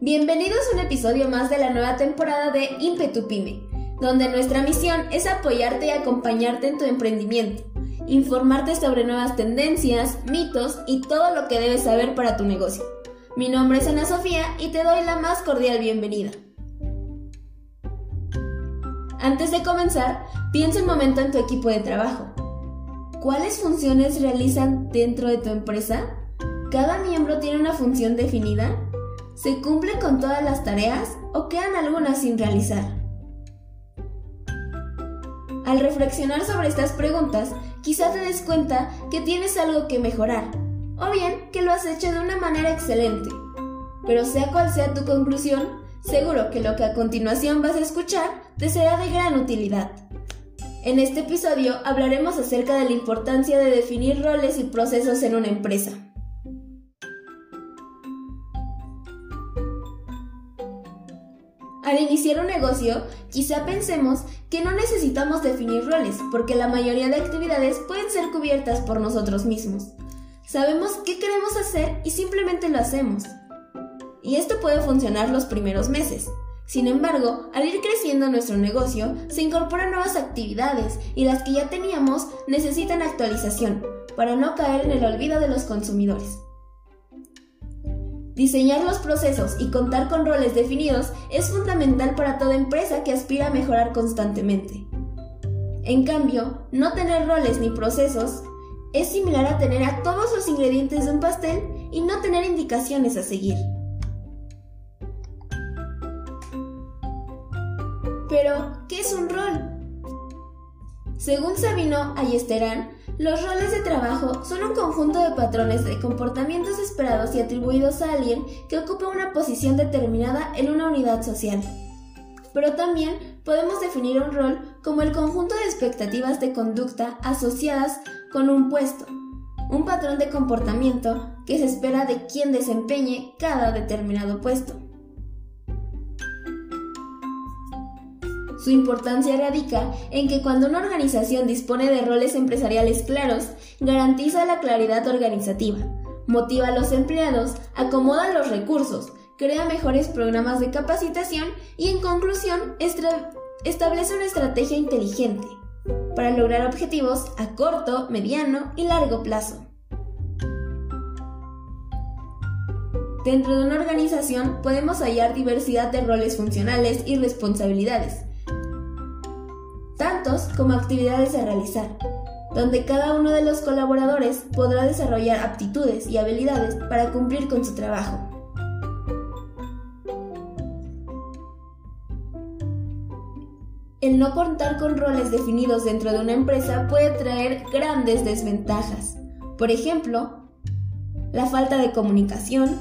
Bienvenidos a un episodio más de la nueva temporada de Impetu Pyme, donde nuestra misión es apoyarte y acompañarte en tu emprendimiento, informarte sobre nuevas tendencias, mitos y todo lo que debes saber para tu negocio. Mi nombre es Ana Sofía y te doy la más cordial bienvenida. Antes de comenzar, piensa un momento en tu equipo de trabajo. ¿Cuáles funciones realizan dentro de tu empresa? ¿Cada miembro tiene una función definida? ¿Se cumplen con todas las tareas o quedan algunas sin realizar? Al reflexionar sobre estas preguntas, quizá te des cuenta que tienes algo que mejorar, o bien que lo has hecho de una manera excelente. Pero sea cual sea tu conclusión, seguro que lo que a continuación vas a escuchar te será de gran utilidad. En este episodio hablaremos acerca de la importancia de definir roles y procesos en una empresa. Al iniciar un negocio, quizá pensemos que no necesitamos definir roles, porque la mayoría de actividades pueden ser cubiertas por nosotros mismos. Sabemos qué queremos hacer y simplemente lo hacemos. Y esto puede funcionar los primeros meses. Sin embargo, al ir creciendo nuestro negocio, se incorporan nuevas actividades y las que ya teníamos necesitan actualización para no caer en el olvido de los consumidores. Diseñar los procesos y contar con roles definidos es fundamental para toda empresa que aspira a mejorar constantemente. En cambio, no tener roles ni procesos es similar a tener a todos los ingredientes de un pastel y no tener indicaciones a seguir. Pero, ¿qué es un rol? Según Sabino Ayesteran, los roles de trabajo son un conjunto de patrones de comportamientos esperados y atribuidos a alguien que ocupa una posición determinada en una unidad social. Pero también podemos definir un rol como el conjunto de expectativas de conducta asociadas con un puesto, un patrón de comportamiento que se espera de quien desempeñe cada determinado puesto. Su importancia radica en que cuando una organización dispone de roles empresariales claros, garantiza la claridad organizativa, motiva a los empleados, acomoda los recursos, crea mejores programas de capacitación y en conclusión establece una estrategia inteligente para lograr objetivos a corto, mediano y largo plazo. Dentro de una organización podemos hallar diversidad de roles funcionales y responsabilidades, tantos como actividades a realizar, donde cada uno de los colaboradores podrá desarrollar aptitudes y habilidades para cumplir con su trabajo. El no contar con roles definidos dentro de una empresa puede traer grandes desventajas. Por ejemplo, la falta de comunicación,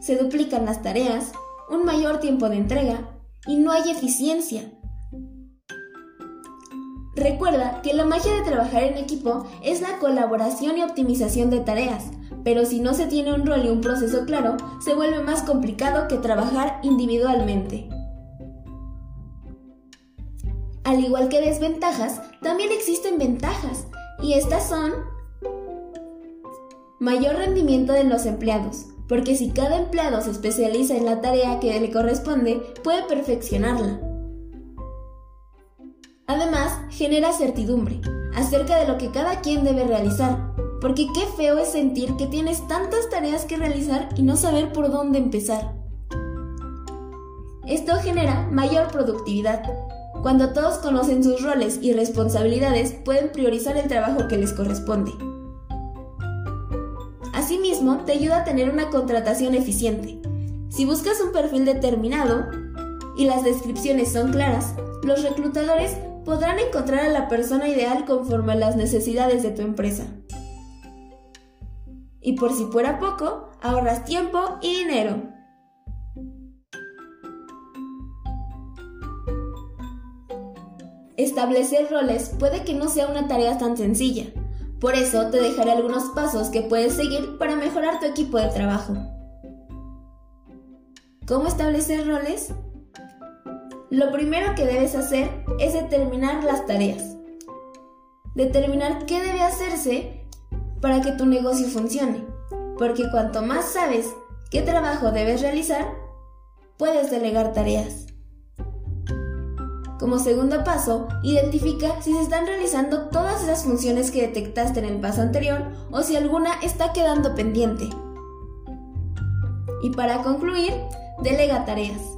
se duplican las tareas, un mayor tiempo de entrega y no hay eficiencia, Recuerda que la magia de trabajar en equipo es la colaboración y optimización de tareas, pero si no se tiene un rol y un proceso claro, se vuelve más complicado que trabajar individualmente. Al igual que desventajas, también existen ventajas, y estas son mayor rendimiento de los empleados, porque si cada empleado se especializa en la tarea que le corresponde, puede perfeccionarla. Además, genera certidumbre acerca de lo que cada quien debe realizar, porque qué feo es sentir que tienes tantas tareas que realizar y no saber por dónde empezar. Esto genera mayor productividad. Cuando todos conocen sus roles y responsabilidades, pueden priorizar el trabajo que les corresponde. Asimismo, te ayuda a tener una contratación eficiente. Si buscas un perfil determinado y las descripciones son claras, los reclutadores podrán encontrar a la persona ideal conforme a las necesidades de tu empresa. Y por si fuera poco, ahorras tiempo y dinero. Establecer roles puede que no sea una tarea tan sencilla. Por eso te dejaré algunos pasos que puedes seguir para mejorar tu equipo de trabajo. ¿Cómo establecer roles? Lo primero que debes hacer es determinar las tareas. Determinar qué debe hacerse para que tu negocio funcione. Porque cuanto más sabes qué trabajo debes realizar, puedes delegar tareas. Como segundo paso, identifica si se están realizando todas esas funciones que detectaste en el paso anterior o si alguna está quedando pendiente. Y para concluir, delega tareas.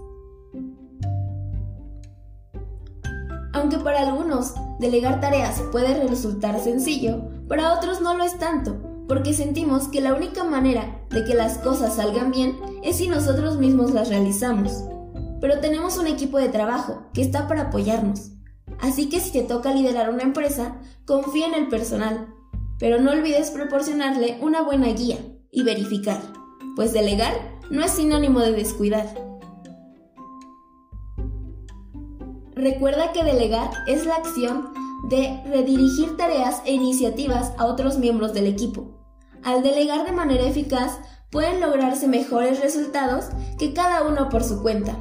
Aunque para algunos delegar tareas puede resultar sencillo, para otros no lo es tanto, porque sentimos que la única manera de que las cosas salgan bien es si nosotros mismos las realizamos pero tenemos un equipo de trabajo que está para apoyarnos. Así que si te toca liderar una empresa, confía en el personal, pero no olvides proporcionarle una buena guía y verificar, pues delegar no es sinónimo de descuidar. Recuerda que delegar es la acción de redirigir tareas e iniciativas a otros miembros del equipo. Al delegar de manera eficaz, pueden lograrse mejores resultados que cada uno por su cuenta.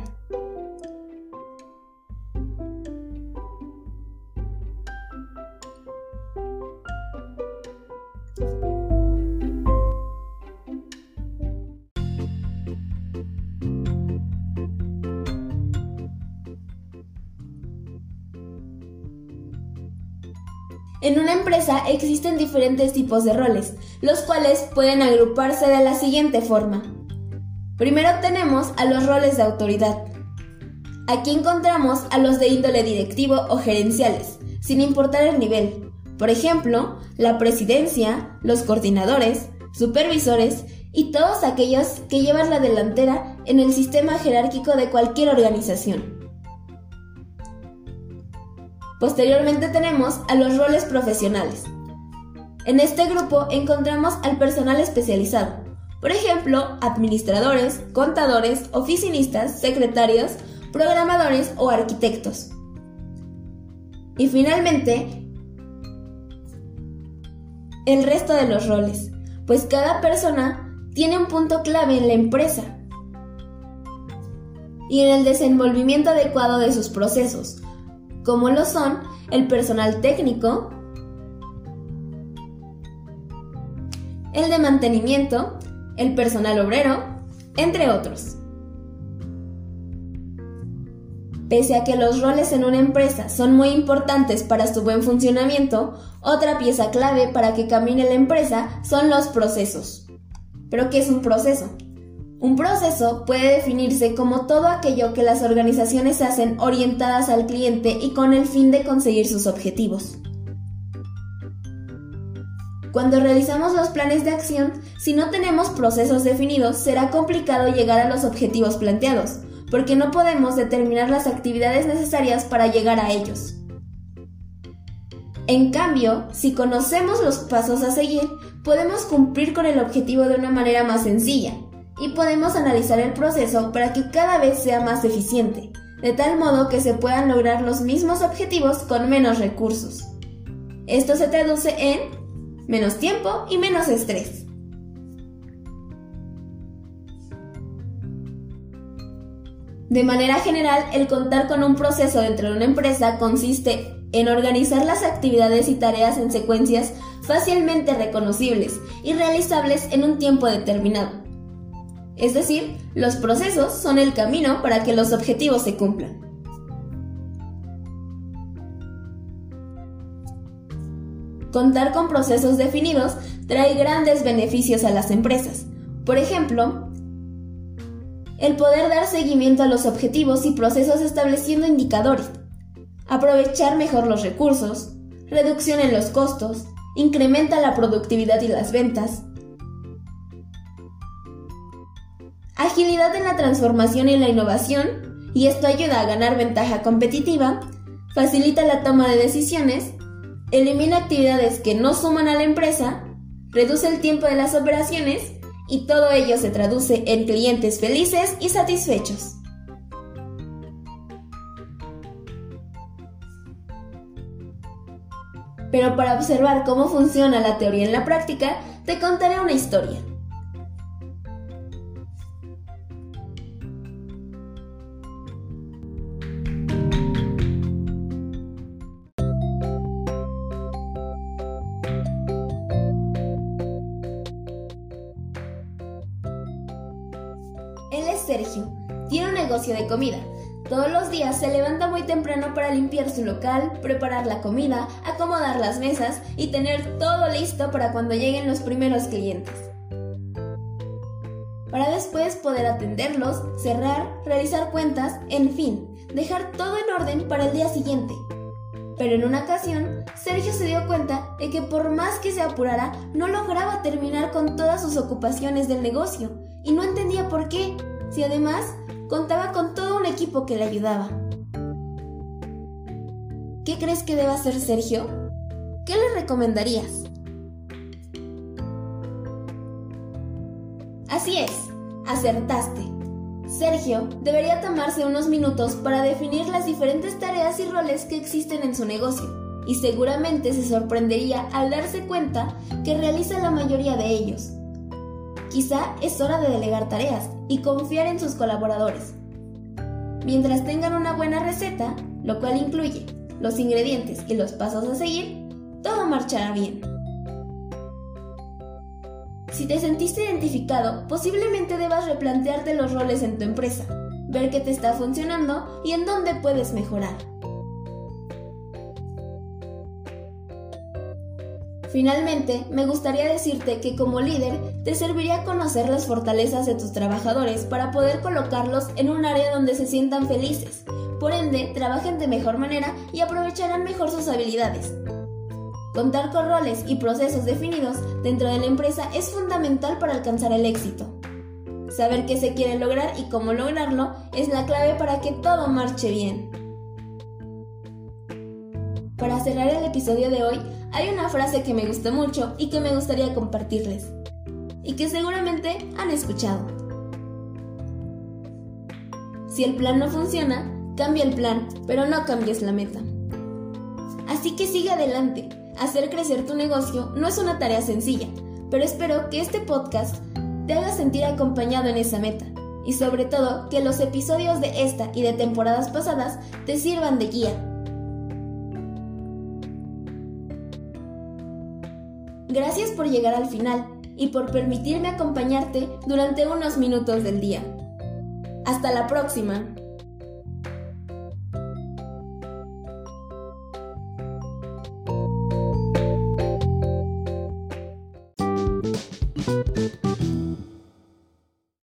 En una empresa existen diferentes tipos de roles, los cuales pueden agruparse de la siguiente forma. Primero tenemos a los roles de autoridad. Aquí encontramos a los de índole directivo o gerenciales, sin importar el nivel. Por ejemplo, la presidencia, los coordinadores, supervisores y todos aquellos que llevan la delantera en el sistema jerárquico de cualquier organización. Posteriormente tenemos a los roles profesionales. En este grupo encontramos al personal especializado, por ejemplo, administradores, contadores, oficinistas, secretarios, programadores o arquitectos. Y finalmente, el resto de los roles, pues cada persona tiene un punto clave en la empresa y en el desenvolvimiento adecuado de sus procesos, como lo son el personal técnico, el de mantenimiento, el personal obrero, entre otros. Pese a que los roles en una empresa son muy importantes para su buen funcionamiento, otra pieza clave para que camine la empresa son los procesos. ¿Pero qué es un proceso? Un proceso puede definirse como todo aquello que las organizaciones hacen orientadas al cliente y con el fin de conseguir sus objetivos. Cuando realizamos los planes de acción, si no tenemos procesos definidos, será complicado llegar a los objetivos planteados, porque no podemos determinar las actividades necesarias para llegar a ellos. En cambio, si conocemos los pasos a seguir, podemos cumplir con el objetivo de una manera más sencilla, y podemos analizar el proceso para que cada vez sea más eficiente, de tal modo que se puedan lograr los mismos objetivos con menos recursos. Esto se traduce en menos tiempo y menos estrés. De manera general, el contar con un proceso dentro de una empresa consiste en organizar las actividades y tareas en secuencias fácilmente reconocibles y realizables en un tiempo determinado es decir, los procesos son el camino para que los objetivos se cumplan. Contar con procesos definidos trae grandes beneficios a las empresas. Por ejemplo, el poder dar seguimiento a los objetivos y procesos estableciendo indicadores, aprovechar mejor los recursos, reducción en los costos, incrementa la productividad y las ventas, agilidad en la transformación y la innovación, y esto ayuda a ganar ventaja competitiva, facilita la toma de decisiones, elimina actividades que no suman a la empresa, reduce el tiempo de las operaciones y todo ello se traduce en clientes felices y satisfechos. Pero para observar cómo funciona la teoría en la práctica, te contaré una historia. Sergio. tiene un negocio de comida. Todos los días se levanta muy temprano para limpiar su local, preparar la comida, acomodar las mesas y tener todo listo para cuando lleguen los primeros clientes. Para después poder atenderlos, cerrar, realizar cuentas, en fin, dejar todo en orden para el día siguiente. Pero en una ocasión, Sergio se dio cuenta de que por más que se apurara, no lograba terminar con todas sus ocupaciones del negocio, y no entendía por qué, si además contaba con todo un equipo que le ayudaba. ¿Qué crees que deba hacer Sergio? ¿Qué le recomendarías? Así es, acertaste. Sergio debería tomarse unos minutos para definir las diferentes tareas y roles que existen en su negocio, y seguramente se sorprendería al darse cuenta que realiza la mayoría de ellos. Quizá es hora de delegar tareas y confiar en sus colaboradores. Mientras tengan una buena receta, lo cual incluye los ingredientes y los pasos a seguir, todo marchará bien. Si te sentiste identificado, posiblemente debas replantearte los roles en tu empresa, ver qué te está funcionando y en dónde puedes mejorar. Finalmente, me gustaría decirte que como líder te serviría conocer las fortalezas de tus trabajadores para poder colocarlos en un área donde se sientan felices. Por ende, trabajen de mejor manera y aprovecharán mejor sus habilidades. Contar con roles y procesos definidos dentro de la empresa es fundamental para alcanzar el éxito. Saber qué se quiere lograr y cómo lograrlo es la clave para que todo marche bien. Para cerrar el episodio de hoy, hay una frase que me gusta mucho y que me gustaría compartirles, y que seguramente han escuchado. Si el plan no funciona, cambia el plan, pero no cambies la meta. Así que sigue adelante, hacer crecer tu negocio no es una tarea sencilla, pero espero que este podcast te haga sentir acompañado en esa meta y sobre todo que los episodios de esta y de temporadas pasadas te sirvan de guía. Gracias por llegar al final y por permitirme acompañarte durante unos minutos del día. Hasta la próxima.